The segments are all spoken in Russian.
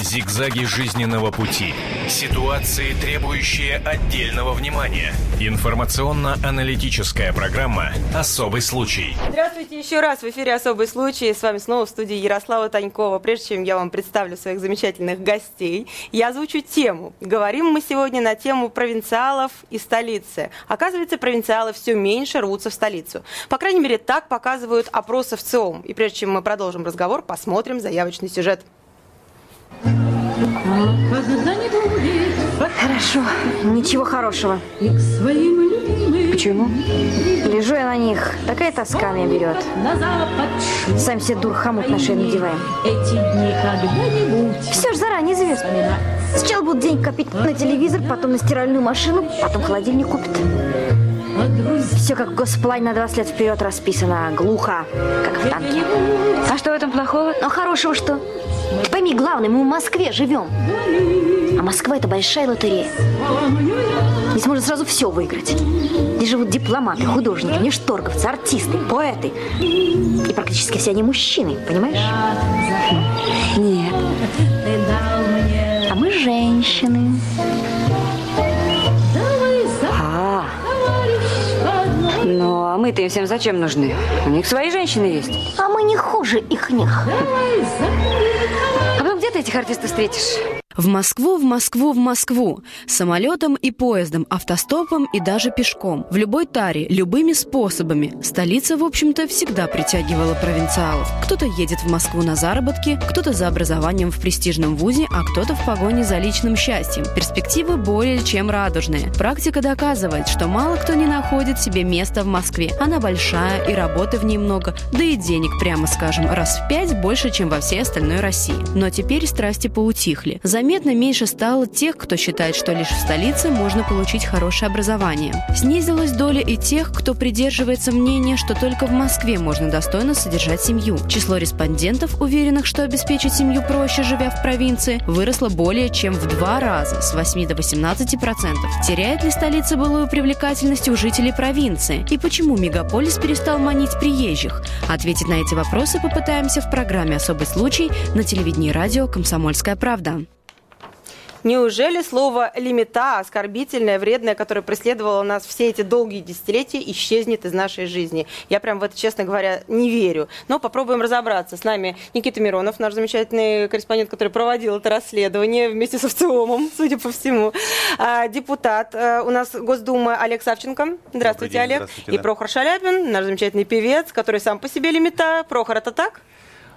Зигзаги жизненного пути. Ситуации, требующие отдельного внимания. Информационно-аналитическая программа «Особый случай». Здравствуйте еще раз. В эфире «Особый случай». С вами снова в студии Ярослава Танькова. Прежде чем я вам представлю своих замечательных гостей, я озвучу тему. Говорим мы сегодня на тему провинциалов и столицы. Оказывается, провинциалы все меньше рвутся в столицу. По крайней мере, так показывают опросы в ЦИОМ. И прежде чем мы продолжим разговор, посмотрим заявочный сюжет. Хорошо, ничего хорошего. Почему? Лежу я на них, такая тоска меня берет. Сам себе дур хомут на шею надеваем. Все ж заранее известно. Сначала будут денег копить на телевизор, потом на стиральную машину, потом холодильник купят. Все как в госплане на 20 лет вперед расписано. Глухо, как в танке. А что в этом плохого? Ну, хорошего что? Ты пойми, главное, мы в Москве живем. А Москва это большая лотерея. Здесь можно сразу все выиграть. Здесь живут дипломаты, художники, внешторговцы, артисты, поэты. И практически все они мужчины, понимаешь? Нет. А мы женщины. А мы-то им всем зачем нужны? У них свои женщины есть. А мы не хуже их них. А потом где ты этих артистов встретишь? В Москву, в Москву, в Москву. Самолетом и поездом, автостопом и даже пешком. В любой таре, любыми способами. Столица, в общем-то, всегда притягивала провинциалов. Кто-то едет в Москву на заработки, кто-то за образованием в престижном вузе, а кто-то в погоне за личным счастьем. Перспективы более чем радужные. Практика доказывает, что мало кто не находит себе места в Москве. Она большая, и работы в ней много, да и денег, прямо скажем, раз в пять больше, чем во всей остальной России. Но теперь страсти поутихли. Заметно меньше стало тех, кто считает, что лишь в столице можно получить хорошее образование. Снизилась доля и тех, кто придерживается мнения, что только в Москве можно достойно содержать семью. Число респондентов, уверенных, что обеспечить семью проще, живя в провинции, выросло более чем в два раза, с 8 до 18 процентов. Теряет ли столица былую привлекательность у жителей провинции? И почему мегаполис перестал манить приезжих? Ответить на эти вопросы попытаемся в программе «Особый случай» на телевидении и радио «Комсомольская правда». Неужели слово «лимита», оскорбительное, вредное, которое преследовало нас все эти долгие десятилетия, исчезнет из нашей жизни? Я прям в это, честно говоря, не верю. Но попробуем разобраться. С нами Никита Миронов, наш замечательный корреспондент, который проводил это расследование вместе со ВЦИОМом, судя по всему. А, депутат а, у нас Госдумы Олег Савченко. Здравствуйте, день, Олег. здравствуйте, И да. Прохор Шаляпин, наш замечательный певец, который сам по себе лимита. Прохор, это так?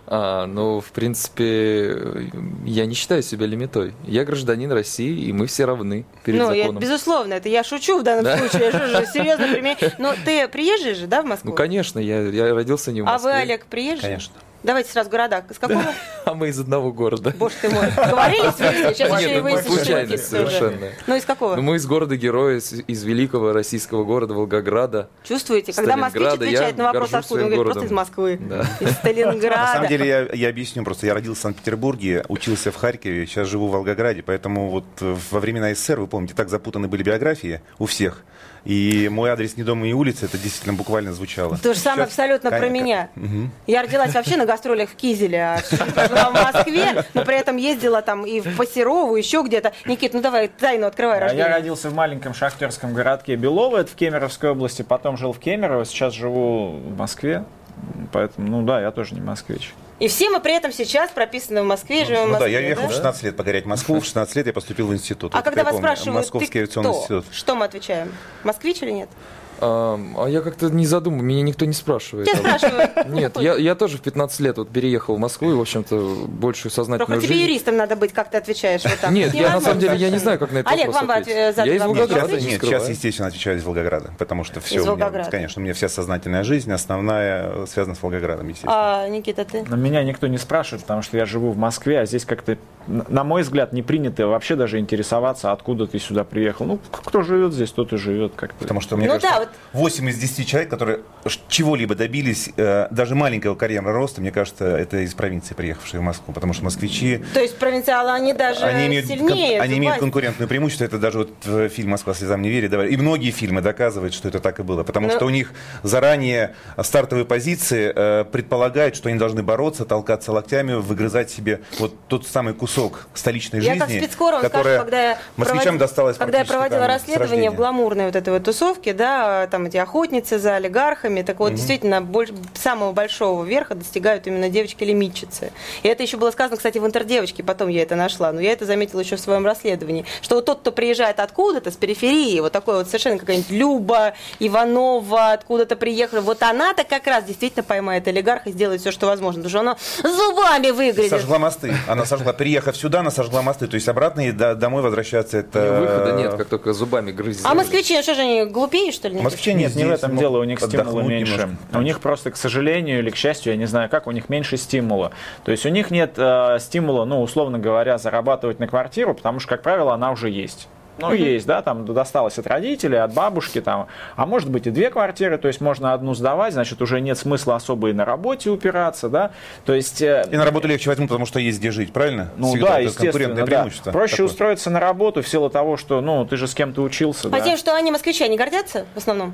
А, ну, в принципе, я не считаю себя лимитой. Я гражданин России, и мы все равны перед ну, я, законом. безусловно, это я шучу в данном Да. случае. Я же- серьезно пример. Но ты приезжий же, да, в Москву? Ну, конечно, я, я родился не в А Москве. вы, Олег, приезжий? Конечно. Давайте сразу города. С какого? А мы из одного города. Боже ты мой. Говорили вместе? Сейчас Нет, еще и выясним, случайно совершенно. Ну, из какого? Ну, мы из города-героя, из, из великого российского города Волгограда. Чувствуете, когда москвич отвечает на вопрос, откуда, он говорит, просто из. Москвы, Да. из Сталинграда. На самом деле я, я объясню просто. Я родился в Санкт-Петербурге, учился в Харькове, сейчас живу в Волгограде, поэтому вот э, во времена СССР, вы помните, так запутаны были биографии у всех. И мой адрес не дома и улица, это действительно буквально звучало. То же самое Сейчас- абсолютно про Конечно. меня. Мгм. Я родилась вообще на гастролях в Кизеле, а жила в Москве, но при этом ездила там и в Посерову, еще где-то. Никит, ну давай тайну открывай А Я рождение. родился в маленьком шахтерском городке Белово, это в Кемеровской области, потом жил в Кемерово, сейчас живу в Москве. Поэтому, ну да, я тоже не москвич. И все мы при этом сейчас прописаны в Москве, живем в Ну да, Москве. я ехал да? в 16 лет покорять Москву, в 16 лет я поступил в институт. А Вот когда вас помню, спрашивают, Московский ты авиационный кто? институт. Что мы отвечаем? Москвич или нет? А, я как-то не задумал, меня никто не спрашивает. Тебя спрашивают. Нет, я, я тоже в 15 лет вот переехал в Москву и, в общем-то, большую сознательную тебе жизнь... юристом надо быть, как ты отвечаешь вот так. Нет, я на самом деле я не знаю, как на этот Олег, вам от- задали Я из Волгограда, нет, сейчас, естественно, отвечаю из Волгограда, потому что все, у меня, конечно, у меня вся сознательная жизнь, основная э, связана с Волгоградом, естественно. А, Никита, ты? Но меня никто не спрашивает, потому что я живу в Москве, а здесь как-то, на мой взгляд, не принято вообще даже интересоваться, откуда ты сюда приехал. Ну, кто живет здесь, тот и живет как-то. Потому что, мне Ну кажется, да, вот- 8 из 10 человек, которые чего-либо добились, э, даже маленького карьерного роста, мне кажется, это из провинции, приехавшие в Москву. Потому что москвичи, То есть провинциалы, они даже они имеют, сильнее. кон- они имеют конкурентное преимущество. Это даже вот э, фильм «Москва слезам не верит». И многие фильмы доказывают, что это так и было. Потому Ну- что у них заранее стартовые позиции э, предполагают, что они должны бороться, толкаться локтями, выгрызать себе вот тот самый кусок столичной Я жизни, как которая скажу, когда я москвичам проводила- досталась Когда я проводила там расследование в гламурной вот этой вот тусовке, да, там эти охотницы за олигархами, так вот, действительно, больш- самого большого верха достигают именно девочки-лимитчицы. И это еще было сказано, кстати, в интердевочке, потом я это нашла, но я это заметила еще в своем расследовании, что вот тот, кто приезжает откуда-то, с периферии, вот такой вот совершенно какая-нибудь Люба, Иванова, откуда-то приехала, вот она-то как раз действительно поймает олигарха и сделает все, что возможно, потому что она зубами выгрызет. Сожгла мосты. Она сожгла, переехав сюда, она сожгла мосты. То есть обратно и до- домой возвращаться это... Выхода нет, как только зубами грызть. А москвичи, ну что же они глупее, что ли? Москвичи Нет, не в этом дело, у них стимула меньше. немножко. У них просто, к сожалению или к счастью, я не знаю как, у них меньше стимула. То есть у них нет э, стимула, ну, условно говоря, зарабатывать на квартиру, потому что, как правило, она уже есть. Ну, есть, да, там досталось от родителей, от бабушки, там, а может быть и две квартиры, то есть можно одну сдавать, значит, уже нет смысла особо и на работе упираться, да, то есть... э, И на работу легче возьмут, потому что есть где жить, правильно? ну Всегда да, это естественно, конкурентное да. преимущество. Проще такое. устроиться на работу в силу того, что, ну, ты же с кем-то учился, А да. тем, что они москвичи, они гордятся в основном?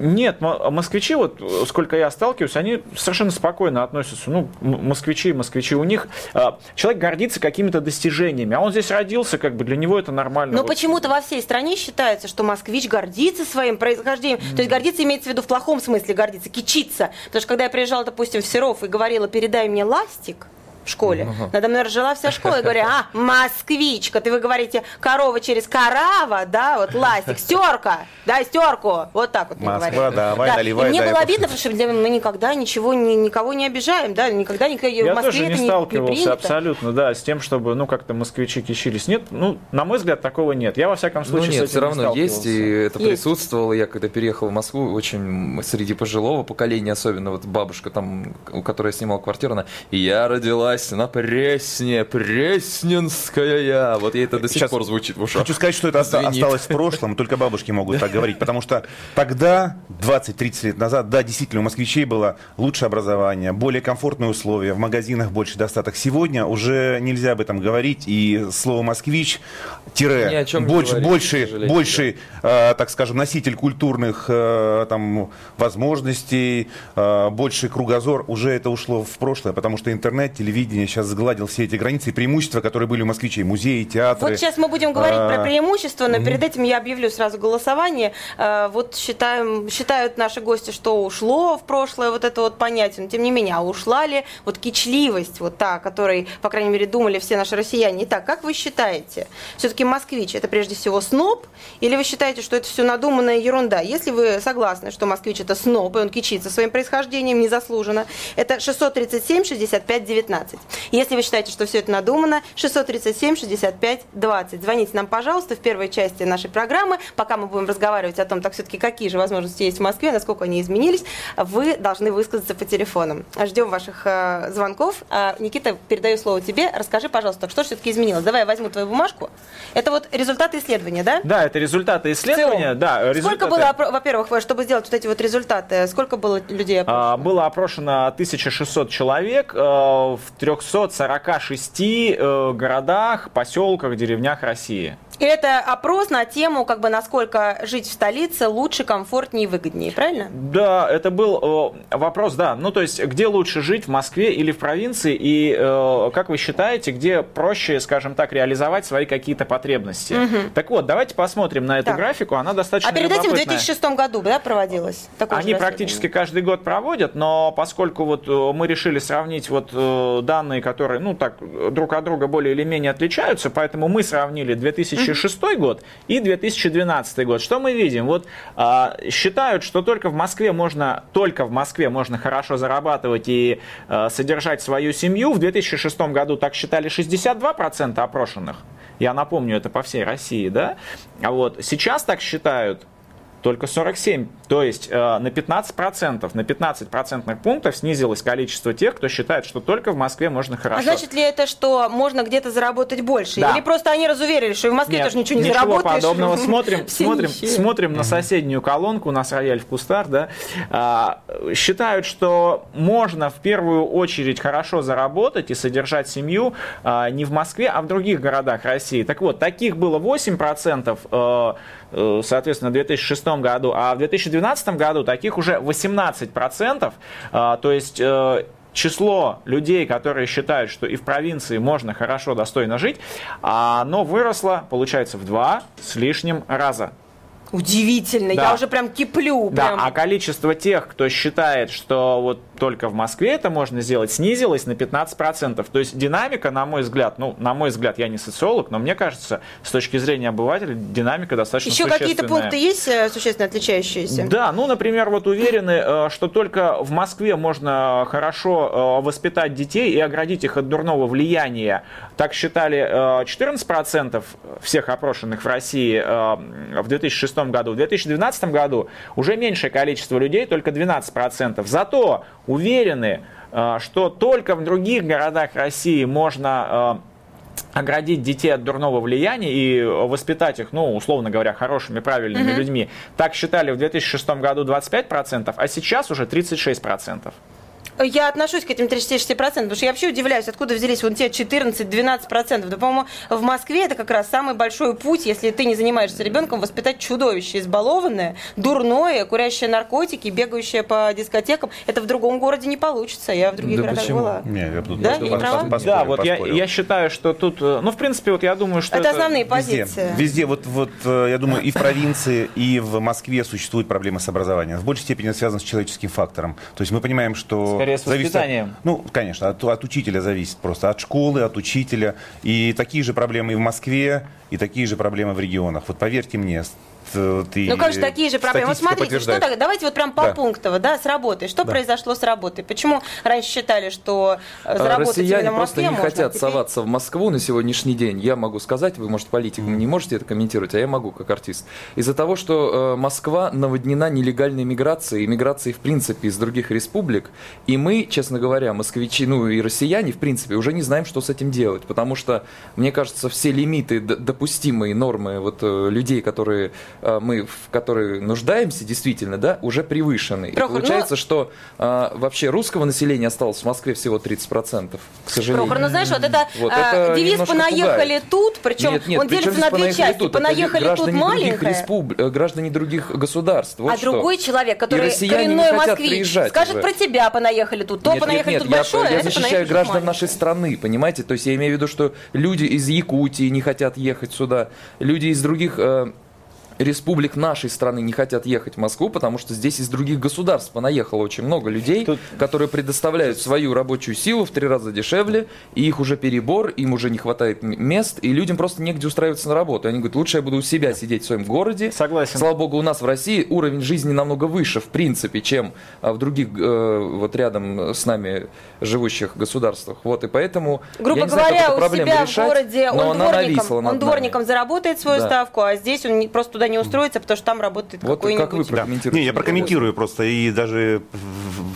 Нет, мо- москвичи, вот сколько я сталкиваюсь, они совершенно спокойно относятся. Ну, москвичи, москвичи, у них а, человек гордится какими-то достижениями, а он здесь родился, как бы для него это нормально. Но Вот. почему-то во всей стране считается, что москвич гордится своим происхождением. То есть гордиться имеется в виду в плохом смысле гордиться, кичиться. Потому что когда я приезжала, допустим, в Серов и говорила, передай мне ластик, в школе. Надо мной ржала вся школа. Я говорю, а, москвичка. Ты вы говорите, корова через корова, да, вот ластик, стерка, дай стерку. Вот так вот мне Москва, говорили. давай, Да. наливай, И мне дай. было обидно, потому что мы никогда ничего, ни- никого не обижаем, да, никогда никто Я в Москве тоже не это не, сталкивался принято. абсолютно, да, с тем, чтобы, ну, как-то москвичи кичились. Нет, ну, на мой взгляд, такого нет. Я, во всяком Ну случае, с нет, этим все не равно есть, и это Есть. присутствовало. Я когда переехал в Москву, очень среди пожилого поколения, особенно вот бабушка там, у которой я снимал квартиру, она, я родилась на Пресне, Пресненская я. Вот ей это до сих Сейчас пор звучит в ушах. Хочу сказать, что это Звенит. осталось в прошлом, только бабушки могут так говорить, потому что тогда, 20-30 лет назад, да, действительно, у москвичей было лучшее образование, более комфортные условия, в магазинах больше достаток. Сегодня уже нельзя об этом говорить, и слово «москвич» тире, больше, больше, больше э, так скажем, носитель культурных э, там, возможностей, э, больше кругозор, уже это ушло в прошлое, потому что интернет, телевидение сейчас сгладил все эти границы и преимущества, которые были у москвичей, музеи, театры. Вот сейчас мы будем говорить А, про преимущества, но перед этим я объявлю сразу голосование. Э, Вот считаем, считают наши гости, что ушло в прошлое вот это вот понятие. Но тем не менее, а ушла ли вот кичливость, вот та, о которой, по крайней мере, думали все наши россияне. Итак, как вы считаете, все-таки москвич это прежде всего сноб, или вы считаете, что это все надуманная ерунда? Если вы согласны, что москвич это сноб, и он кичится своим происхождением незаслуженно, это 637 65 19. Если вы считаете, что все это надумано, 637 65 20. Звоните нам, пожалуйста, в первой части нашей программы, пока мы будем разговаривать о том, так все-таки какие же возможности есть в Москве, насколько они изменились, вы должны высказаться по телефонам. Ждем ваших э, звонков. А, Никита, передаю слово тебе. Расскажи, пожалуйста, что все-таки изменилось? Давай я возьму твою бумажку. Это вот результаты исследования, да? Да, это результаты исследования. Да, Сколько результаты. было, опро- во-первых, вы- чтобы сделать вот эти вот результаты, сколько было людей опрошено? А, Было опрошено 1600 человек э, в 346 э, городах, поселках, деревнях России. Это опрос на тему, как бы, насколько жить в столице лучше, комфортнее и выгоднее, правильно? Да, это был э, вопрос, да. Ну, то есть, где лучше жить, в Москве или в провинции? И э, как вы считаете, где проще, скажем так, реализовать свои какие-то потребности? Так вот, давайте посмотрим на эту Так. графику. Она достаточно А перед этим в любопытная. 2006 году, да, проводилось? такое Они практически каждый год проводят, но поскольку вот э, мы решили сравнить вот э, данные, которые, ну так, друг от друга более или менее отличаются, поэтому мы сравнили 2006 год и 2012 год. Что мы видим? Вот а, считают, что только в Москве можно, только в Москве можно хорошо зарабатывать и э, содержать свою семью. В 2006 году так считали 62% опрошенных. Я напомню, это по всей России, да? А вот сейчас так считают только 47. То есть э, на 15%, на 15 процентных пунктов снизилось количество тех, кто считает, что только в Москве можно хорошо. А значит ли это, что можно где-то заработать больше? Да. Или просто они разуверили, что и в Москве Нет, тоже ничего не ничего заработаешь? подобного. Смотрим, смотрим, нищие. смотрим на соседнюю колонку, у нас рояль в кустах, да. А, считают, что можно в первую очередь хорошо заработать и содержать семью а, не в Москве, а в других городах России. Так вот, таких было 8%, э, э, соответственно, в 2006 году, а в 2012 году таких уже 18%. А, то есть э, число людей, которые считают, что и в провинции можно хорошо, достойно жить, оно выросло, получается, в два с лишним раза. Удивительно, Да. я уже прям киплю. Да, прям. а количество тех, кто считает, что вот только в Москве это можно сделать, снизилось на 15%. То есть динамика, на мой взгляд, ну, на мой взгляд, я не социолог, но мне кажется, с точки зрения обывателя, динамика достаточно Еще какие-то пункты есть э, существенно отличающиеся? Да, ну, например, вот уверены, э, что только в Москве можно хорошо э, воспитать детей и оградить их от дурного влияния. Так считали э, 14% всех опрошенных в России в 2006 году. В 2012 году уже меньшее количество людей, только 12%. Зато уверены, э, что только в других городах России можно э, оградить детей от дурного влияния и воспитать их, ну, условно говоря, хорошими, правильными людьми. Так считали в 2006 году 25%, а сейчас уже 36%. Я отношусь к этим 36%, потому что я вообще удивляюсь, откуда взялись вон те 14-12%. Да, по-моему, в Москве это как раз самый большой путь, если ты не занимаешься ребенком, воспитать чудовище избалованное, дурное, курящее наркотики, бегающее по дискотекам. Это в другом городе не получится. Я в других Да городах почему? была. Не, я тут Да? Я не пос- права? поспорил, да, вот я, поспорил. я считаю, что тут, э, ну, в принципе, вот я думаю, что Это это... основные Везде, позиции. везде, вот, вот, э, я думаю, и в провинции, и в Москве существуют проблемы с образованием. В большей степени это связано с человеческим фактором. То есть мы понимаем, что... Скорее, с зависит от- воспитанием. ну, конечно, от, от учителя зависит просто, от школы, от учителя. И такие же проблемы и в Москве, и такие же проблемы в регионах. Вот поверьте мне, ты... Ну, как же такие же проблемы? Вот смотрите, что так, давайте вот прям по Да. пунктово, да, с работой. Что Да. произошло с работой? Почему раньше считали, что э, заработать Россияне именно в просто не можно, хотят а теперь- соваться в Москву на сегодняшний день. Я могу сказать, вы, может, политикам не можете это комментировать, а я могу, как артист. Из-за того, что э, Москва наводнена нелегальной миграцией, миграцией, в принципе, из других республик, и мы, честно говоря, москвичи, ну и россияне, в принципе, уже не знаем, что с этим делать, потому что, мне кажется, все лимиты, допустимые нормы вот э, людей, которые э, мы, в которые нуждаемся, действительно, да, уже превышены. И Прохор, ну- получается, что э, вообще русского населения осталось в Москве всего 30%, к сожалению. Прохор, ну знаешь, вот это, Вот э, это девиз «понаехали пугает. тут», причем Нет, нет, он делится на две части. тут? Это «Понаехали тут граждане других маленькое», респуб- э, граждане других государств. Вот а что. другой человек, который И коренной москвич, скажет уже. про тебя «понаехали тут», то Нет, нет, «понаехали нет, тут я, большое», а я это защищаю «понаехали тут граждан маленькое». нашей страны, понимаете? То есть я имею в виду, что люди из Якутии не хотят ехать сюда, люди из других э, республик нашей страны не хотят ехать в Москву, потому что здесь из других государств понаехало очень много людей, Тут- которые предоставляют свою рабочую силу в три раза дешевле, и их уже перебор, им уже не хватает мест, и людям просто негде устраиваться на работу. Они говорят, лучше я буду у себя сидеть в своем городе. Согласен. Слава богу, у нас в России уровень жизни намного выше, в принципе, чем а, в других э, вот рядом с нами живущих государствах. Вот, и поэтому, Грубо я не знаю, как говоря, эту у себя решать, в городе он она дворником, он нами. дворником заработает свою Да. ставку, а здесь он не- просто туда не устроится, потому что там работает Вот какой-нибудь... как вы Да. прокомментируете? Не, я прокомментирую просто. И даже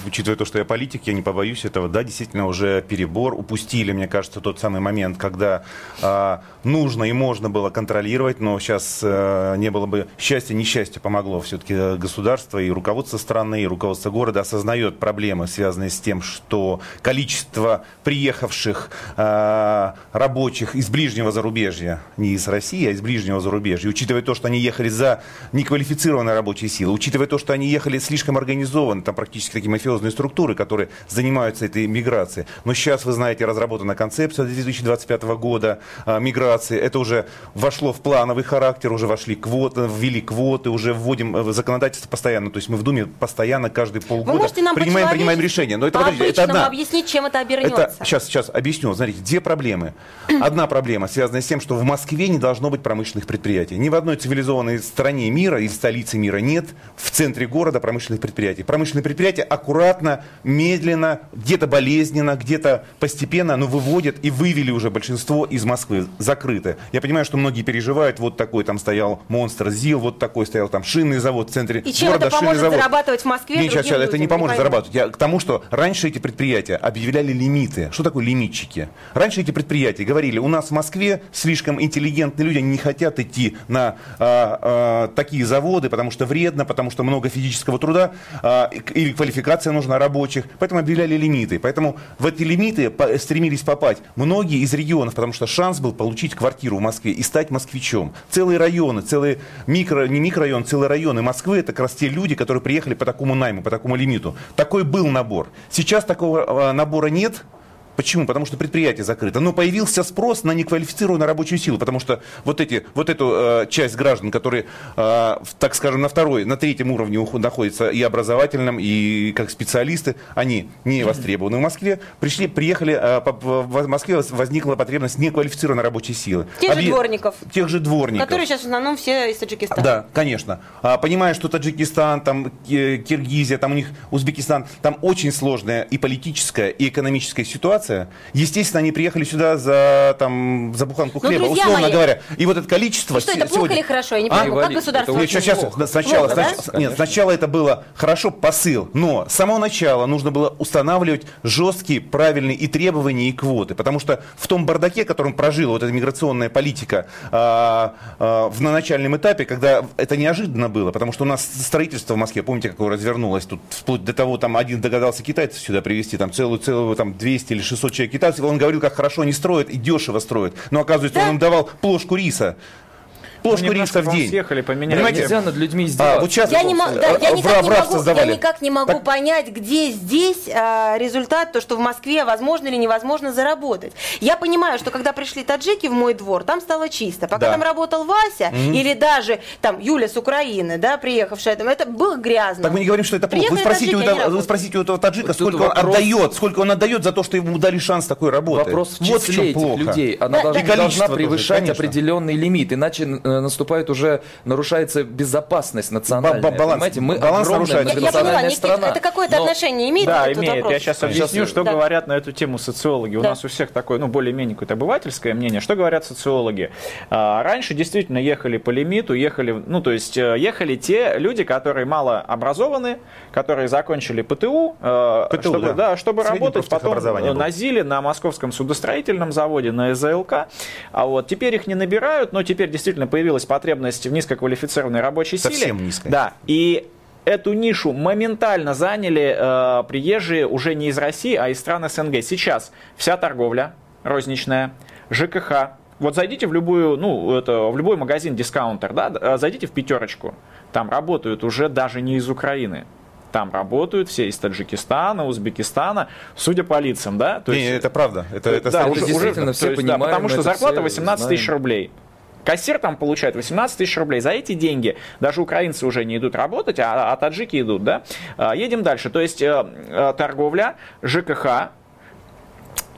учитывая то, что я политик, я не побоюсь этого. Да, действительно, уже перебор. Упустили, мне кажется, тот самый момент, когда а, нужно и можно было контролировать, но сейчас а, не было бы счастья, несчастье помогло. Все-таки государство и руководство страны, и руководство города осознает проблемы, связанные с тем, что количество приехавших а, рабочих из ближнего зарубежья, не из России, а из ближнего зарубежья, учитывая то, что они ехали за неквалифицированной рабочей силой, учитывая то, что они ехали слишком организованно, там практически такие мафиозные структуры, которые занимаются этой миграцией. Но сейчас, вы знаете, разработана концепция 2025 года а, миграции. Это уже вошло в плановый характер, уже вошли квоты, ввели квоты, уже вводим э, законодательство постоянно. То есть мы в Думе постоянно каждые полгода принимаем, принимаем по-человечески, решения. Но это, подождите, это одна. объяснить, чем это обернется? Это, сейчас, сейчас объясню. Смотрите, две проблемы. Одна проблема связана с тем, что в Москве не должно быть промышленных предприятий. Ни в одной цивилизованной стране мира или столице мира нет в центре города промышленных предприятий. Промышленные предприятия аккуратно, медленно, где-то болезненно, где-то постепенно, но выводят и вывели уже большинство из Москвы, закрыты. Я понимаю, что многие переживают, вот такой там стоял Монстр ЗИЛ, вот такой стоял там шинный завод в центре И чем города, это поможет завод. зарабатывать в Москве Не, сейчас, сейчас, это не поможет Не зарабатывать. Я к тому, что раньше эти предприятия объявляли лимиты. Что такое лимитчики? Раньше эти предприятия говорили, у нас в Москве слишком интеллигентные люди, они не хотят идти на а, э, такие заводы, потому что вредно, потому что много физического труда э, или квалификация нужна рабочих. Поэтому объявляли лимиты. Поэтому в эти лимиты по- стремились попасть многие из регионов, потому что шанс был получить квартиру в Москве и стать москвичом. Целые районы, целые микро, не микрорайон, целые районы Москвы, это как раз те люди, которые приехали по такому найму, по такому лимиту. Такой был набор. Сейчас такого э, набора нет, Почему? Потому что предприятие закрыто. Но появился спрос на неквалифицированную рабочую силу, потому что вот, эти, вот эту э, часть граждан, которые, э, так скажем, на второй, на третьем уровне уху- находятся и образовательном, и как специалисты, они не востребованы в Москве, пришли, приехали, э, по- в Москве возникла потребность неквалифицированной рабочей силы. Тех же Объ- дворников. Тех же дворников. Которые сейчас в основном все из Таджикистана. Да, конечно. А, понимая, что Таджикистан, там Ки- Киргизия, там у них Узбекистан, там очень сложная и политическая, и экономическая ситуация. Естественно, они приехали сюда за, там, за буханку Ну, хлеба, друзья условно мои, говоря. И вот это количество... И что, это плохо сегодня- или хорошо? Я не А? понимаю, как Говорит, государство... это Нет, сейчас, плохо. сначала, Плохо, снач- да? нет, сначала это было хорошо, посыл, но с самого начала нужно было устанавливать жесткие, правильные и требования, и квоты, потому что в том бардаке, которым прожила вот эта миграционная политика а, а, в на начальном этапе, когда это неожиданно было, потому что у нас строительство в Москве, помните, какое развернулось тут, вплоть до того, там один догадался китайцев сюда привезти, там целую, целую, там 200 или 600 человек китайцев, он говорил, как хорошо они строят и дешево строят, но оказывается, он им давал плошку риса. Плошку немножко, риса в день. съехали, поменяли. Понимаете? Нельзя над людьми А, издеваться. вот сейчас Я, не, да, я, никак не могу, я никак не могу Так, понять, где здесь а, результат, то, что в Москве возможно или невозможно заработать. Я понимаю, что когда пришли таджики в мой двор, там стало чисто. Пока Да. там работал Вася, или даже там Юля с Украины, да, приехавшая, там, это было грязно. Так мы не говорим, что это плохо. Вы спросите, у таджики, этого, вы спросите у этого таджика, Вот сколько он вопрос- отдает, сколько он отдает за то, что ему дали шанс такой работы. Вопрос в вот в числе чем этих плохо. людей. Она Да, должна, да. И количество должна превышать определенный лимит, иначе э, наступает уже, нарушается безопасность национальная. Ба- ба- баланс- Понимаете, мы баланс нарушается. я, я поняла, Никит, страна. это какое-то Но- отношение имеет Да, имеет. вопрос? Я сейчас объясню, Сейчас, что да. говорят на эту тему социологи. У Да. нас у всех такое, ну, более-менее какое-то обывательское мнение. Что говорят социологи? А, раньше действительно ехали по лимиту, ехали, ну, то есть э, ехали те люди, которые мало образованы, которые закончили ПТУ, э, ПТУ, чтобы, да. чтобы Среднее работать потом э, на ЗИЛе, на Московском судостроительном заводе, на СЗЛК. А вот теперь их не набирают, но теперь действительно появилась потребность в низкоквалифицированной рабочей силе. Совсем низкой. Да, и эту нишу моментально заняли э, приезжие уже не из России, а из стран СНГ. Сейчас вся торговля розничная, ЖКХ. Вот зайдите в любую, ну, это, в любой магазин дискаунтер, да, э, зайдите в пятерочку. Там работают уже даже не из Украины. Там работают все из Таджикистана, Узбекистана, судя по лицам, да? То Не, это правда. Это, это да, это уже, действительно уже, все есть, да, понимаем, потому что зарплата все 18 тысяч рублей. Кассир там получает 18 тысяч рублей. За эти деньги даже украинцы уже не идут работать, а, а таджики идут, да? А, Едем дальше. То есть э, э, торговля, ЖКХ,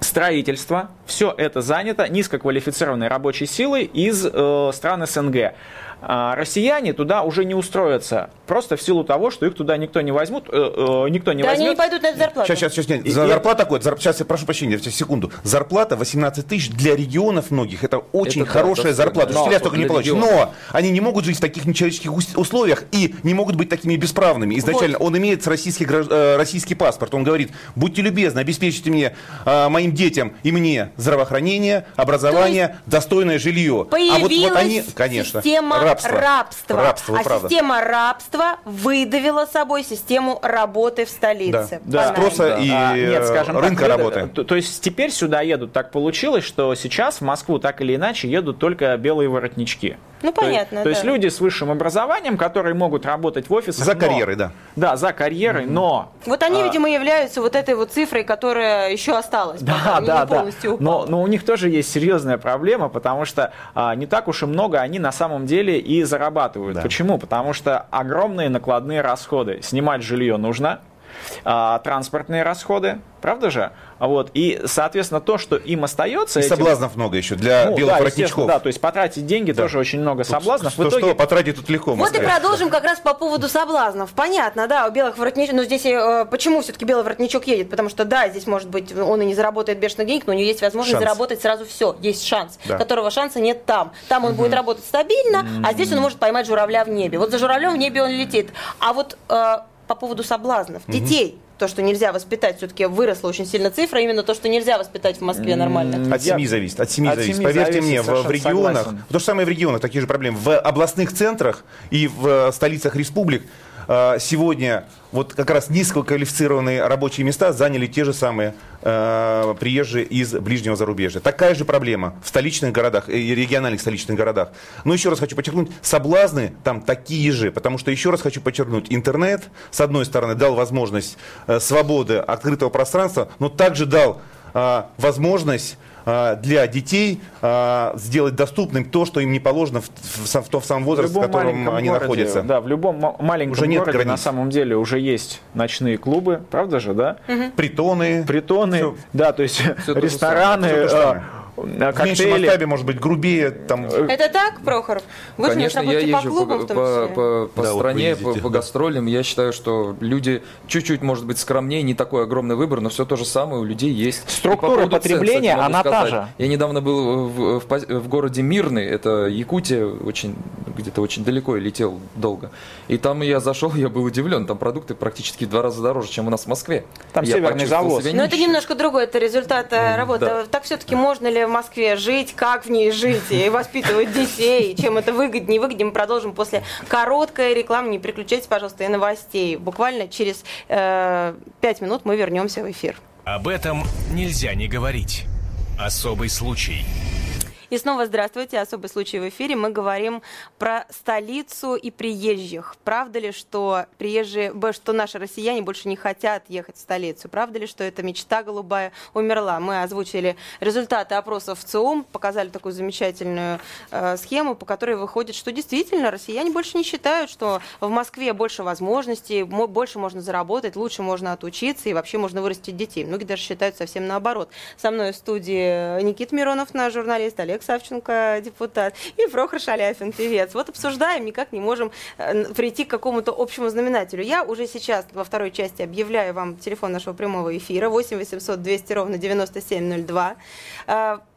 строительство, все это занято низкоквалифицированной рабочей силой из э, стран СНГ. А россияне туда уже не устроятся, просто в силу того, что их туда никто не возьмут, э, э, никто не Да они возьмет. не пойдут на эту зарплату. Сейчас, сейчас, сейчас, нет. За и- зарплата такой, сейчас я прошу прощения, сейчас, секунду. Зарплата 18 тысяч для регионов многих, это очень Это да, хорошая достойно. зарплата. Но Учителя столько не получат. Но они не могут жить в таких нечеловеческих ус- условиях и не могут быть такими бесправными. Изначально он имеет российский, гражд- э, российский паспорт. Он говорит, будьте любезны, обеспечьте мне, э, моим детям и мне здравоохранение, образование, достойное жилье. Появилась а вот, вот они, конечно, система рабства. Рабство, вы а правы. система рабства выдавила собой систему работы в столице. Да. Спроса и А, нет, скажем так, рынка выда- работы. То, то есть теперь сюда едут. Так получилось, что сейчас в Москву так или иначе едут только белые воротнички. Ну, То есть- понятно, То, есть да. люди с высшим образованием, которые могут работать в офисах. За но- карьерой, да. Да, за карьерой, но Вот они, А. видимо, являются вот этой вот цифрой, которая еще осталась. Да, да, не да. полностью упала. Но, но у них тоже есть серьезная проблема, потому что а, не так уж и много они на самом деле и зарабатывают. Да. Почему? Потому что огромные накладные расходы. Снимать жилье нужно, а, транспортные расходы, правда же? А Вот. И, соответственно, то, что им остается... И этим- соблазнов много еще для Ну, белых да, воротничков. Да, то есть потратить деньги Да. тоже очень много соблазнов. Что, в итоге... что потратить тут легко. Вот и продолжим как раз по поводу соблазнов. Понятно, да, у белых воротничков, но здесь э, почему все-таки белый воротничок едет? Потому что, да, здесь, может быть, он и не заработает бешеных денег, но у него есть возможность Шанс. заработать сразу все. Есть шанс, Да. которого шанса нет там. Там он будет работать стабильно, а здесь он может поймать журавля в небе. Вот за журавлем в небе он летит. А вот э, по поводу соблазнов. Детей то, что нельзя воспитать, все-таки выросла очень сильно цифра, именно то, что нельзя воспитать в Москве нормально. От семьи зависит. От семьи От зависит. семьи Поверьте зависит, мне, в, в регионах, согласен. то же самое в регионах, такие же проблемы. В областных центрах и в э, столицах республик сегодня вот как раз низкоквалифицированные рабочие места заняли те же самые э, приезжие из ближнего зарубежья. Такая же проблема в столичных городах и региональных столичных городах. Но еще раз хочу подчеркнуть, соблазны там такие же, потому что еще раз хочу подчеркнуть, интернет, с одной стороны, дал возможность э, свободы, открытого пространства, но также дал э, возможность э, для детей э, сделать доступным то, что им не положено в, в в том самом возрасте, в, котором маленьком они городе, находятся. Да, в любом ма- маленьком Уже нет городе на границ. самом деле уже есть ночные клубы, правда же, да? Притоны. Притоны, Всё. да, то есть же рестораны, самое, же э, э, В меньшем коктейли. масштабе, может быть, грубее. Там, Это так, Прохоров? Вы же Конечно, я работаете по езжу клубам по, по- по- по Да, вот стране, вы по, по гастролям. Я считаю, что люди чуть-чуть, может быть, скромнее, не такой огромный выбор, но все то же самое у людей есть. Структура по поводу цен, потребления, могу она та сказать. же. Я недавно был в, в в городе Мирный, это Якутия, очень где-то очень далеко и летел долго. И там я зашел, я был удивлен, там продукты практически в два раза дороже, чем у нас в Москве. Там Я северный завоз. Но это немножко другое, это результат э, работы. да. Так все-таки можно ли в Москве жить, как в ней жить и воспитывать детей, чем это выгоднее, выгоднее. Мы продолжим после короткой рекламы. Не переключайтесь, пожалуйста, и новостей. Буквально через э, минут мы вернемся в эфир. Об этом нельзя не говорить. Особый случай. И снова здравствуйте. Особый случай в эфире. Мы говорим про столицу и приезжих. Правда ли, что приезжие, что наши россияне больше не хотят ехать в столицу? Правда ли, что эта мечта голубая умерла? Мы озвучили результаты опросов в ЦИОМ, показали такую замечательную э, схему, по которой выходит, что действительно россияне больше не считают, что в Москве больше возможностей, мо- больше можно заработать, лучше можно отучиться и вообще можно вырастить детей. Многие даже считают совсем наоборот. Со мной в студии Никита Миронов, наш журналист, Олег Савченко, депутат, и Прохор Шаляпин, певец. Вот обсуждаем, никак не можем э, прийти к какому-то общему знаменателю. Я уже сейчас во второй части объявляю вам телефон нашего прямого эфира 8 800 200 ровно 9702.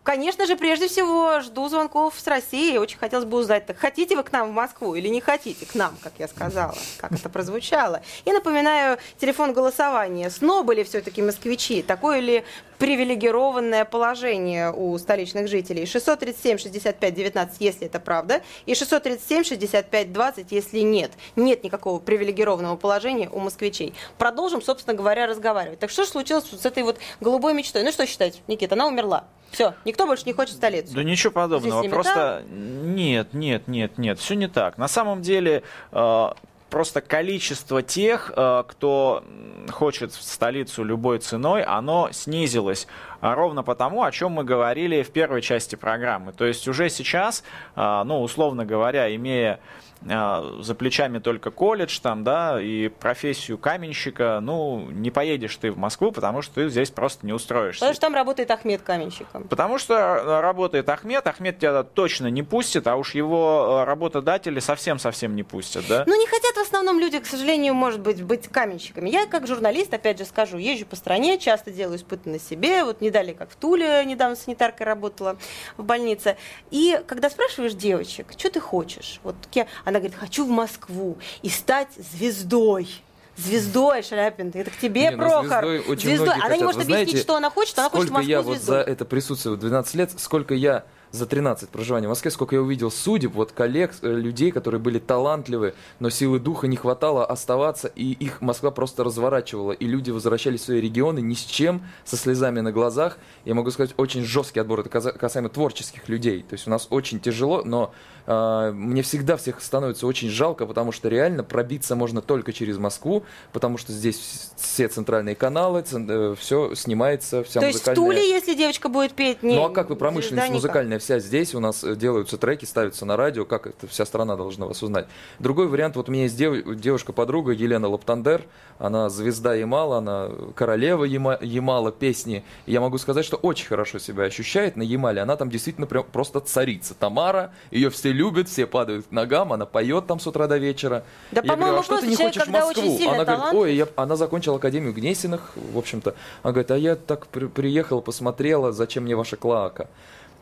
Конечно же, прежде всего, жду звонков с России. Очень хотелось бы узнать, хотите вы к нам в Москву или не хотите к нам, как я сказала, как это прозвучало. И напоминаю, телефон голосования. Снобы ли все-таки москвичи? Такое ли привилегированное положение у столичных жителей? 637 65 19, если это правда, и 637 65 20, если нет. Нет никакого привилегированного положения у москвичей. Продолжим, собственно говоря, разговаривать. Так что же случилось с этой вот голубой мечтой? Ну что считаете, Никита, она умерла. Все, никто больше не хочет столицу. Да ничего подобного. Просто нет, нет, нет, нет, все не так. На самом деле э, просто количество тех, э, кто хочет в столицу любой ценой, оно снизилось. Ровно потому, о чем мы говорили в первой части программы. То есть уже сейчас, э, ну, условно говоря, имея за плечами только колледж там, да, и профессию каменщика, ну, не поедешь ты в Москву, потому что ты здесь просто не устроишься. Потому что там работает Ахмед каменщиком. Потому что э, работает Ахмед, Ахмед тебя точно не пустит, а уж его э, работодатели совсем-совсем не пустят, да? Ну, не хотят в основном люди, к сожалению, может быть, быть каменщиками. Я, как журналист, опять же скажу, езжу по стране, часто делаю испыты на себе. Вот не дали, как в Туле, недавно санитаркой работала в больнице. И когда спрашиваешь девочек, что ты хочешь? Вот она говорит, хочу в Москву и стать звездой. Звездой, Шаляпин, это к тебе, Не, ну, Прохор. звездой очень Звездой. Она не хотят. может Вы объяснить, знаете, что она хочет, она хочет в Москву я вот звезду. за это присутствую 12 лет, сколько я за 13 проживания в Москве, сколько я увидел судеб, вот коллег, э, людей, которые были талантливы, но силы духа не хватало оставаться, и их Москва просто разворачивала, и люди возвращались в свои регионы ни с чем, со слезами на глазах. Я могу сказать, очень жесткий отбор, это касаемо творческих людей. То есть у нас очень тяжело, но э, мне всегда всех становится очень жалко, потому что реально пробиться можно только через Москву, потому что здесь вс- все центральные каналы, все снимается, вся То есть в музыкальная... Туле, если девочка будет петь, не Ну а как вы промышленность музыкальная вся здесь, у нас э, делаются треки, ставятся на радио, как это вся страна должна вас узнать. Другой вариант, вот у меня есть дев- девушка-подруга Елена Лаптандер, она звезда Ямала, она королева Яма- Ямала песни. И я могу сказать, что очень хорошо себя ощущает на Ямале, она там действительно прям просто царица. Тамара, ее все любят, все падают к ногам, она поет там с утра до вечера. Да, Я говорю, а что ты не человек, хочешь Москву? Она говорит, талантлив. ой, я... она закончила Академию Гнесиных, в общем-то. Она говорит, а я так при- приехала, посмотрела, зачем мне ваша клака.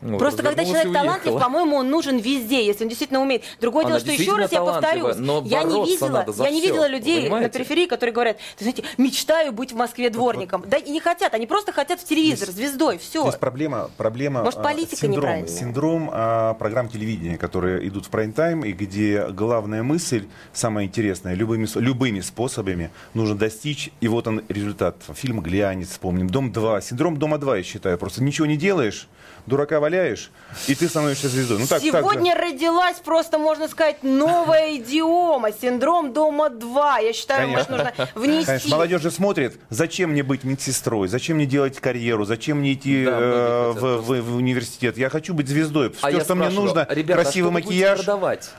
Ну, Просто когда человек талантлив, уехала. по-моему, он нужен везде, если он действительно умеет. Другое Она дело, что еще раз я повторюсь, но я не видела, надо за я не всё, видела людей на понимаете? периферии, которые говорят, ты знаете, мечтаю быть в Москве дворником. Да и не хотят, они просто хотят в телевизор, звездой, все. Здесь проблема, проблема Может, а, политика синдром, синдром а, программ телевидения, которые идут в прайм-тайм, и где главная мысль, самая интересная, любыми, любыми способами нужно достичь, и вот он результат. Фильм «Глянец», вспомним, «Дом-2», синдром «Дома-2», я считаю, просто ничего не делаешь, дурака валяешь, и ты становишься звездой. Ну, так, так же. Сегодня родилась просто, можно сказать, новая идиома, синдром Дома-2. Я считаю, Конечно. может, нужно внести. Конечно, молодежь же смотрит, зачем мне быть медсестрой, зачем мне делать карьеру, зачем мне идти Да, э, в, в- в университет. Я хочу быть звездой. Все, А я что мне нужно, ребята, а красивый будете макияж,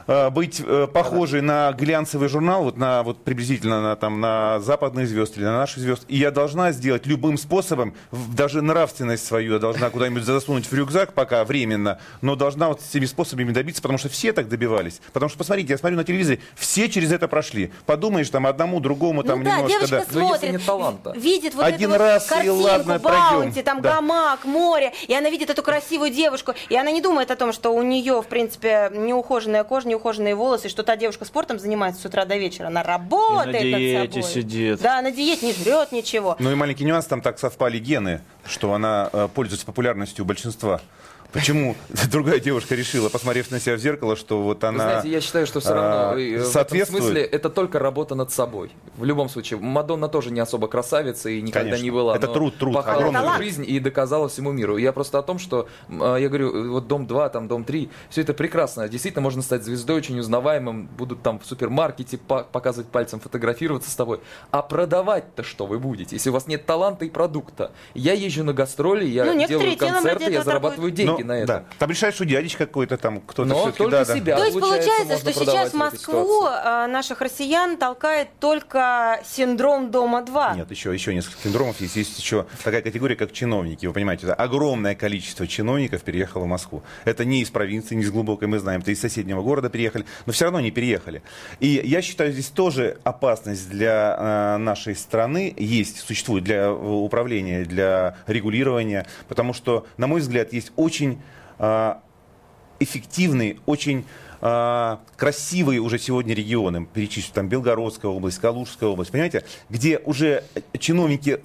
э, быть э, похожей на глянцевый журнал, вот на вот приблизительно на, там, на западных звезд или на наших звезд. И я должна сделать любым способом, даже нравственность свою я должна куда-нибудь засунуть в рюкзак пока временно, но должна вот всеми способами добиться, потому что все так добивались. Потому что, посмотрите, я смотрю на телевизоре, все через это прошли. Подумаешь, там, одному, другому, там, ну да, немножко, девочка да. Но если смотрит, нет таланта. видит вот Один эту вот раз и картинку, ладно, баунти, пройдем. там Да. гамак, море, и она видит эту красивую девушку, и она не думает о том, что у нее, в принципе, неухоженная кожа, неухоженные волосы, что та девушка спортом занимается с утра до вечера, она работает И на диете над собой. сидит. Да, на диете не жрет ничего. Ну и маленький нюанс, там так совпали гены, что она э, пользуется популярностью у большинства. Почему другая девушка решила, посмотрев на себя в зеркало, что вот Вы она знаете, я считаю, что все равно а, э, в этом соответствует? смысле это только работа над собой. В любом случае, Мадонна тоже не особо красавица и никогда Конечно. не была. Это но труд, труд, огромный жизнь и доказала всему миру. Я просто о том, что э, я говорю, вот дом 2, там дом 3, все это прекрасно. Действительно можно стать звездой очень узнаваемым, будут там в супермаркете показывать пальцем, фотографироваться с тобой. А продавать-то что вы будете, если у вас нет таланта и продукта? Я езжу на гастроли, я Ну, делаю концерты, я зарабатываю деньги Ну, на да. этом. Там решает, что дядечка какой-то там, кто-то Но все-таки, только да, да. себя. То есть получается, что сейчас Москву а, наших россиян толкает только синдром Дома-2. Нет, еще, еще несколько синдромов есть. Есть еще такая категория, как чиновники. Вы понимаете, да? огромное количество чиновников переехало в Москву. Это не из провинции, не из глубокой, мы знаем, это из соседнего города переехали, но все равно не переехали. И я считаю, здесь тоже опасность для э, нашей страны есть, существует для э, управления, для регулирования, потому что, на мой взгляд, есть очень э, эффективный, очень а, красивые уже сегодня регионы, перечислю, там Белгородская область, Калужская область, понимаете, где уже чиновники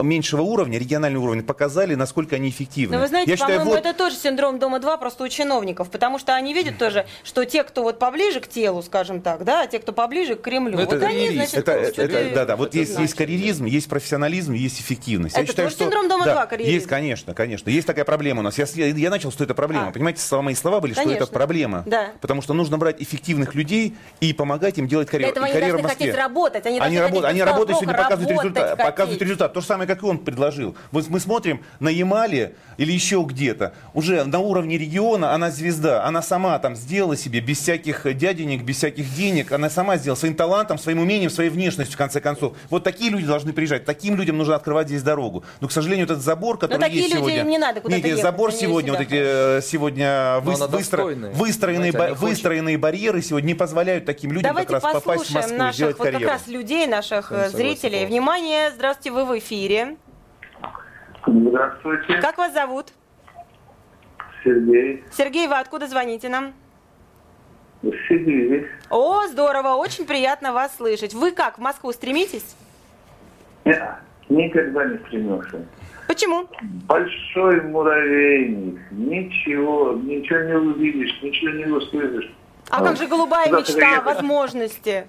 меньшего уровня, регионального уровня показали, насколько они эффективны. Но вы знаете, Я считаю, по-моему, вот- это тоже синдром Дома-2, просто у чиновников, потому что они видят тоже, что те, кто вот поближе к телу, скажем так, да, а те, кто поближе к Кремлю, Ну, это вот они, карьерист. значит, это, что-то это- да, да, вот есть, есть значит. карьеризм, есть профессионализм, есть эффективность. Это тоже синдром Дома-2, да, карьеризм? Есть, конечно, конечно. Есть такая проблема у нас. Я, с- я, я начал, что это проблема. А. Понимаете, слова- мои слова были, что Конечно. это проблема. Да. Потому что нужно брать эффективных людей и помогать им делать карьеру. Для этого И они карьера в должны Москве. хотеть работать, они работают, хотеть они работают, сегодня показывают результат. хотеть. Показывают результат. То же самое, как и он предложил. Вот мы смотрим на Ямале или еще где-то. Уже на уровне региона она звезда. Она сама там сделала себе без всяких дяденек, без всяких денег. Она сама сделала своим талантом, своим умением, своей внешностью, в конце концов. Вот такие люди должны приезжать. Таким людям нужно открывать здесь дорогу. Но, к сожалению, этот забор, который такие есть люди, сегодня... не надо куда-то Нет, ехать, забор они сегодня, вот эти э, сегодня Но она выстро- выстроенные, выстроенные барьеры сегодня не позволяют таким людям Давайте как раз попасть в Москву наших сделать вот как карьеру. раз людей, наших э, Я согласен зрителей. Внимание, здравствуйте, вы в эфире. Здравствуйте, Как вас зовут? Сергей. Сергей, вы откуда звоните нам? Из Сибири. О, здорово, очень приятно вас слышать. Вы как, в Москву стремитесь? Нет, никогда не стремился. Почему? Большой муравейник. Ничего, ничего не увидишь, ничего не услышишь. А как же голубая мечта, приехать? возможности?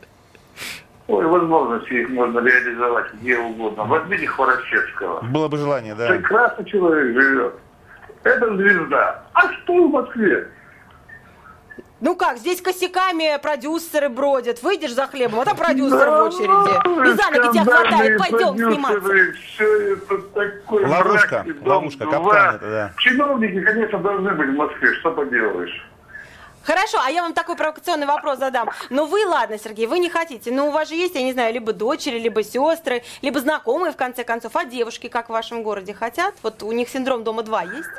Ой, возможности их можно реализовать где угодно. Возьмите Хворощевского. Было бы желание, да. Прекрасный человек живет. Это звезда. А что в Москве? Ну как, здесь косяками продюсеры бродят. Выйдешь за хлебом, а там продюсер в очереди. И за ноги тебя хватает, пойдем сниматься. Все это такое. Ловушка, мрак и дом ловушка, два. капкан это, да. Чиновники, конечно, должны быть в Москве. Что поделаешь? Хорошо, а я вам такой провокационный вопрос задам. Ну вы, ладно, Сергей, вы не хотите. Но у вас же есть, я не знаю, либо дочери, либо сестры, либо знакомые, в конце концов. А девушки, как в вашем городе, хотят? Вот у них синдром дома-2 есть?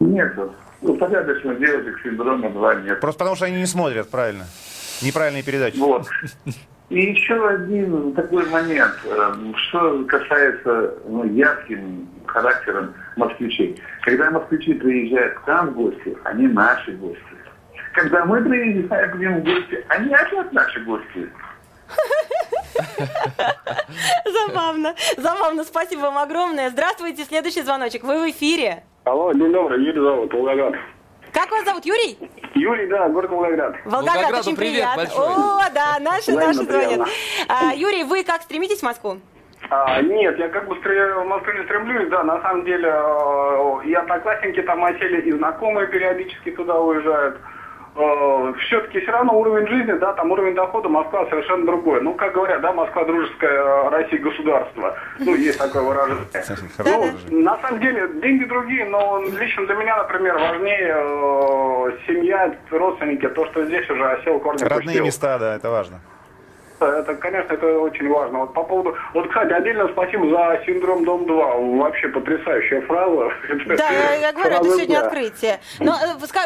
Нет. У порядочных девочек синдрома 2 нет. Просто потому что они не смотрят, правильно. Неправильные передачи. Вот. И еще один такой момент, э, что касается ну, ярким характером москвичей. Когда москвичи приезжают к нам в гости, они наши гости. Когда мы приезжаем к ним в гости, они опять наши гости. Забавно. Забавно. Спасибо вам огромное. Здравствуйте. Следующий звоночек. Вы в эфире. Алло, день добрый, Юрий зовут, Волгоград. Как вас зовут? Юрий? Юрий, да, город Волгоград. Волгоград, Волгограду очень привет приятно. большой. О, да, наши, Взаимно наши звонят. А, Юрий, вы как стремитесь в Москву? А, нет, я как бы в Москву не стремлюсь, да, на самом деле э, и одноклассники там осели, и знакомые периодически туда уезжают. Все-таки все равно уровень жизни, да, там уровень дохода Москва совершенно другой. Ну, как говорят, да, Москва дружеская э, Россия государство. Ну, есть такое выражение. Ну, на самом деле, деньги другие, но лично для меня, например, важнее э, семья, родственники, то, что здесь уже осел корни Родные пустил. места, да, это важно. Это, конечно, это очень важно. Вот по поводу... Вот, кстати, отдельно спасибо за синдром Дом-2. Вообще потрясающая фраза. Да, я, я говорю, это сегодня дня. открытие. Но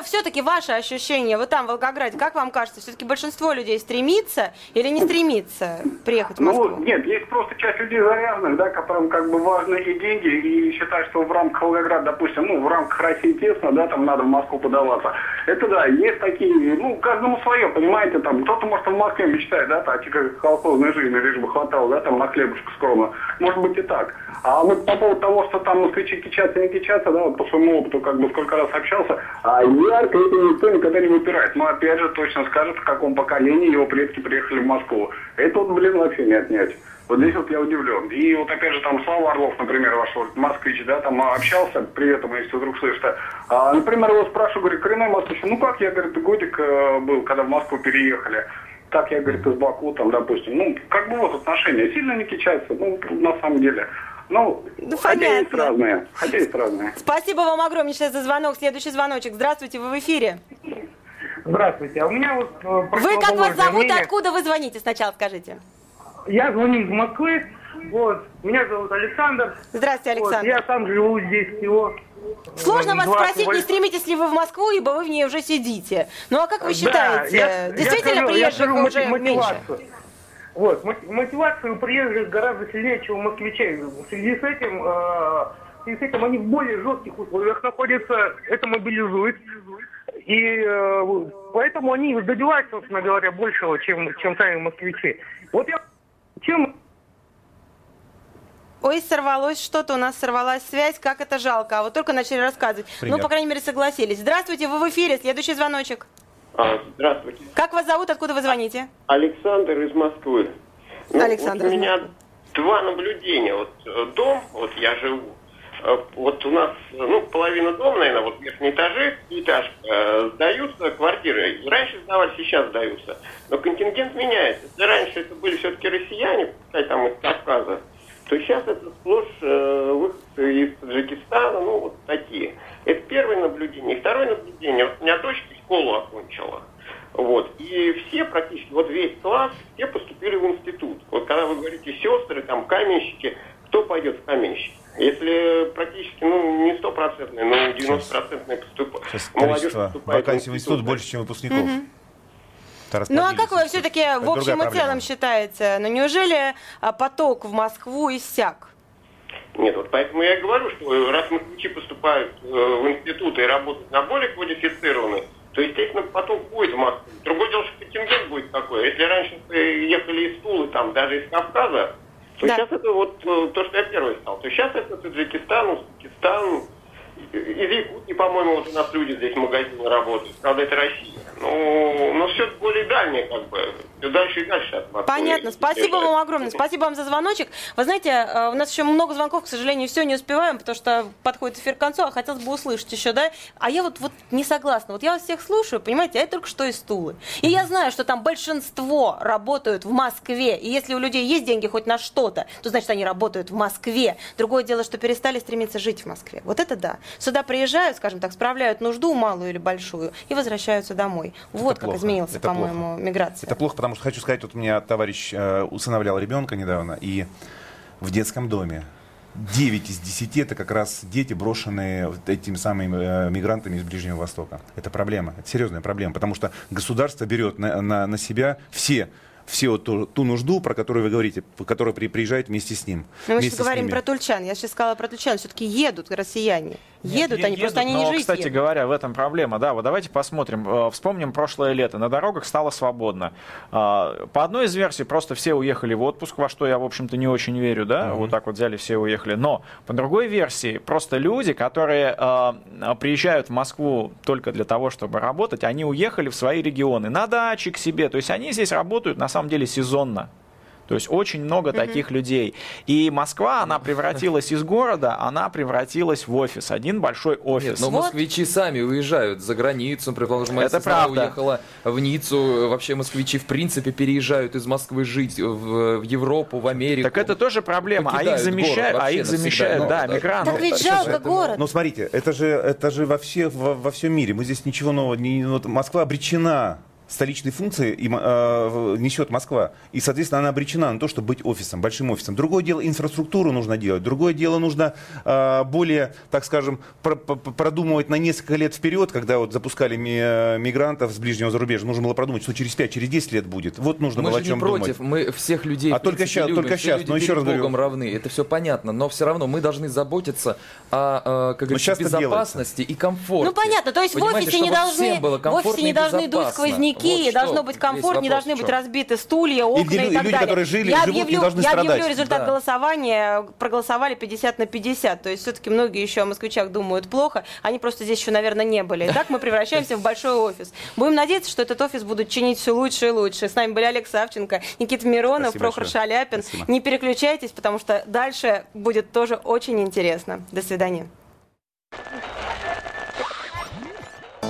все-таки ваше ощущение, вот там, в Волгограде, как вам кажется, все-таки большинство людей стремится или не стремится приехать в Москву? Ну, нет, есть просто часть людей заряженных, да, которым как бы важны и деньги, и считают, что в рамках Волгограда, допустим, ну, в рамках России тесно, да, там надо в Москву подаваться. Это да, есть такие, ну, каждому свое, понимаете, там, кто-то, может, в Москве мечтает, да, так, как колхозной жизни, лишь бы хватало, да, там, на хлебушку скромно. Может быть и так. А вот по поводу того, что там москвичи кичатся, не кичатся, да, вот по своему опыту, как бы, сколько раз общался, а ярко это никто никогда не выпирает. Но, опять же, точно скажет, в каком поколении его предки приехали в Москву. Это вот, блин, вообще не отнять. Вот здесь вот я удивлен. И вот опять же там Слава Орлов, например, ваш вот москвич, да, там а, общался, при этом, если вдруг слышишь, а, например, его спрашиваю, говорю, коренной москвич, ну как, я, говорит, годик э, был, когда в Москву переехали. Так, я, говорит, из Баку, там, допустим. Ну, как бы вот отношения сильно не кичатся, ну, на самом деле. Ну, Ну, хотя есть разные, хотя есть разные. Спасибо вам огромнейшее за звонок. Следующий звоночек. Здравствуйте, вы в эфире. Здравствуйте. А у меня вот... э, Вы как вас зовут, мнение. откуда вы звоните? Сначала скажите. Я звоню из Москвы. Вот. Меня зовут Александр. Здравствуйте, Вот. Александр. Я сам живу здесь всего... Сложно э, вас 20 спросить, не стремитесь ли вы в Москву, ибо вы в ней уже сидите. Ну а как вы Да, считаете, я- я действительно скажу- я приезжих скажу уже мотив- меньше? мотивацию. Вот, мо- мотивация у приезжих гораздо сильнее, чем у москвичей. В связи с этим, э, в связи с этим они в более жестких условиях находятся, это мобилизует. И э, поэтому они добиваются, собственно говоря, большего, чем, чем сами москвичи. Вот я чем Ой, сорвалось что-то, у нас сорвалась связь, как это жалко. А вот только начали рассказывать. Пример. Ну, по крайней мере, согласились. Здравствуйте, вы в эфире, следующий звоночек. А, здравствуйте. Как вас зовут, откуда вы звоните? Александр из Москвы. Ну, Александр вот у меня два наблюдения. Вот э, дом, вот я живу, э, вот у нас, ну, половина дома, наверное, вот верхние этажи, этаж, э, сдаются квартиры. Раньше сдавали, сейчас сдаются. Но контингент меняется. Если раньше это были все-таки россияне, пускай там из Кавказа, то сейчас это сплошь э, выходцы из Таджикистана, ну, вот такие. Это первое наблюдение. И второе наблюдение. Вот у меня дочка школу окончила. Вот. И все практически, вот весь класс, все поступили в институт. Вот когда вы говорите сестры, там, каменщики, кто пойдет в каменщики? Если практически, ну, не стопроцентные, но 90-процентные поступ... Сейчас молодежь количество поступает вакансий в институт больше, чем выпускников. Это Ну а как вы все-таки в общем и целом считаете? Ну неужели а, поток в Москву иссяк? Нет, вот поэтому я и говорю, что раз москвичи поступают э, в институты и работают на более квалифицированных, то, естественно, поток будет в Москву. Другое дело, что контингент будет такой. Если раньше э, ехали из Тулы, там, даже из Кавказа, то Да. сейчас это вот э, то, что я первый стал. То сейчас это Таджикистан, Узбекистан, из Якутии, по-моему, вот у нас люди здесь в магазине работают. Правда, это Россия. Ну, но все более дальнее, как бы. Все дальше и дальше от Москвы. Понятно. Спасибо вам огромное. Спасибо вам за звоночек. Вы знаете, э, у нас еще много звонков, к сожалению, все не успеваем, потому что подходит эфир к концу, а хотелось бы услышать еще, да? А я вот, вот не согласна. Вот я вас всех слушаю, понимаете, а я только что из Тулы. И я знаю, что там большинство работают в Москве. И если у людей есть деньги хоть на что-то, то значит они работают в Москве. Другое дело, что перестали стремиться жить в Москве. Вот это да. Сюда приезжают, скажем так, справляют нужду малую или большую и возвращаются домой. Вот как плохо. изменился, Это по-моему, миграция. Это плохо, потому что хочу сказать, вот у меня товарищ э, усыновлял ребенка недавно, и в детском доме 9 из 10 это как раз дети, брошенные вот этими самыми э, мигрантами из Ближнего Востока. Это проблема, это серьезная проблема, потому что государство берет на, на, на себя все все вот ту, ту нужду, про которую вы говорите, которая при, приезжает вместе с ним. Но мы вместе сейчас говорим про тульчан. Я сейчас сказала про тульчан. Все-таки едут россияне. Едут Нет, они, е- просто они едут, не но, жить кстати едут. говоря, в этом проблема. Да, вот давайте посмотрим. Э, Вспомним прошлое лето. На дорогах стало свободно. А, По одной из версий просто все уехали в отпуск, во что я, в общем-то, не очень верю, да, вот так вот взяли, все уехали. Но по другой версии, просто люди, которые э, приезжают в Москву только для того, чтобы работать, они уехали в свои регионы, на дачи к себе. То есть они здесь работают, на самом деле, сезонно. То есть очень много таких людей. И Москва, она превратилась из города, она превратилась в офис. Один большой офис. Нет, но москвичи сами уезжают за границу, предположим, моя Это сестра правда. уехала в Ниццу, вообще москвичи в принципе переезжают из Москвы жить в, в Европу, в Америку. Так это тоже проблема, а их замещают, а их вообще навсегда. замещают, Ну, да, да. мигранты. Так ведь жалко это- город. Ну, смотрите, это же, это же во, все, во, во всем мире. Мы здесь ничего нового не... вот Москва обречена столичной функции и, э, несет Москва. И, соответственно, она обречена на то, чтобы быть офисом, большим офисом. Другое дело, инфраструктуру нужно делать. Другое дело, нужно э, более, так скажем, про- про- продумывать на несколько лет вперед, когда вот запускали ми- э, мигрантов с ближнего зарубежья. Нужно было продумать, что через 5, через 10 лет будет. Вот нужно мы было же о чем не против, думать. мы всех людей А в только щас- любим, только все люди но еще раз говорю- Богом равны, это все понятно, но все равно мы должны заботиться о, э, как говорится, безопасности и комфорте. Ну понятно, то есть в Понимаете, офисе не должны, в офисе не должны дуть безопасно. Сквозняки, Вот должно быть комфорт, не должны быть разбиты стулья, окна люди- и так люди, далее. жили, я живут, не объявлю, я объявлю страдать. результат Да. голосования, проголосовали 50 на 50, то есть все-таки многие еще о москвичах думают плохо, они просто здесь еще, наверное, не были. И так мы превращаемся в большой офис. Будем надеяться, что этот офис будут чинить все лучше и лучше. С нами были Олег Савченко, Никита Миронов, Спасибо Прохор большое. Шаляпин. Спасибо. Не переключайтесь, потому что дальше будет тоже очень интересно. До свидания.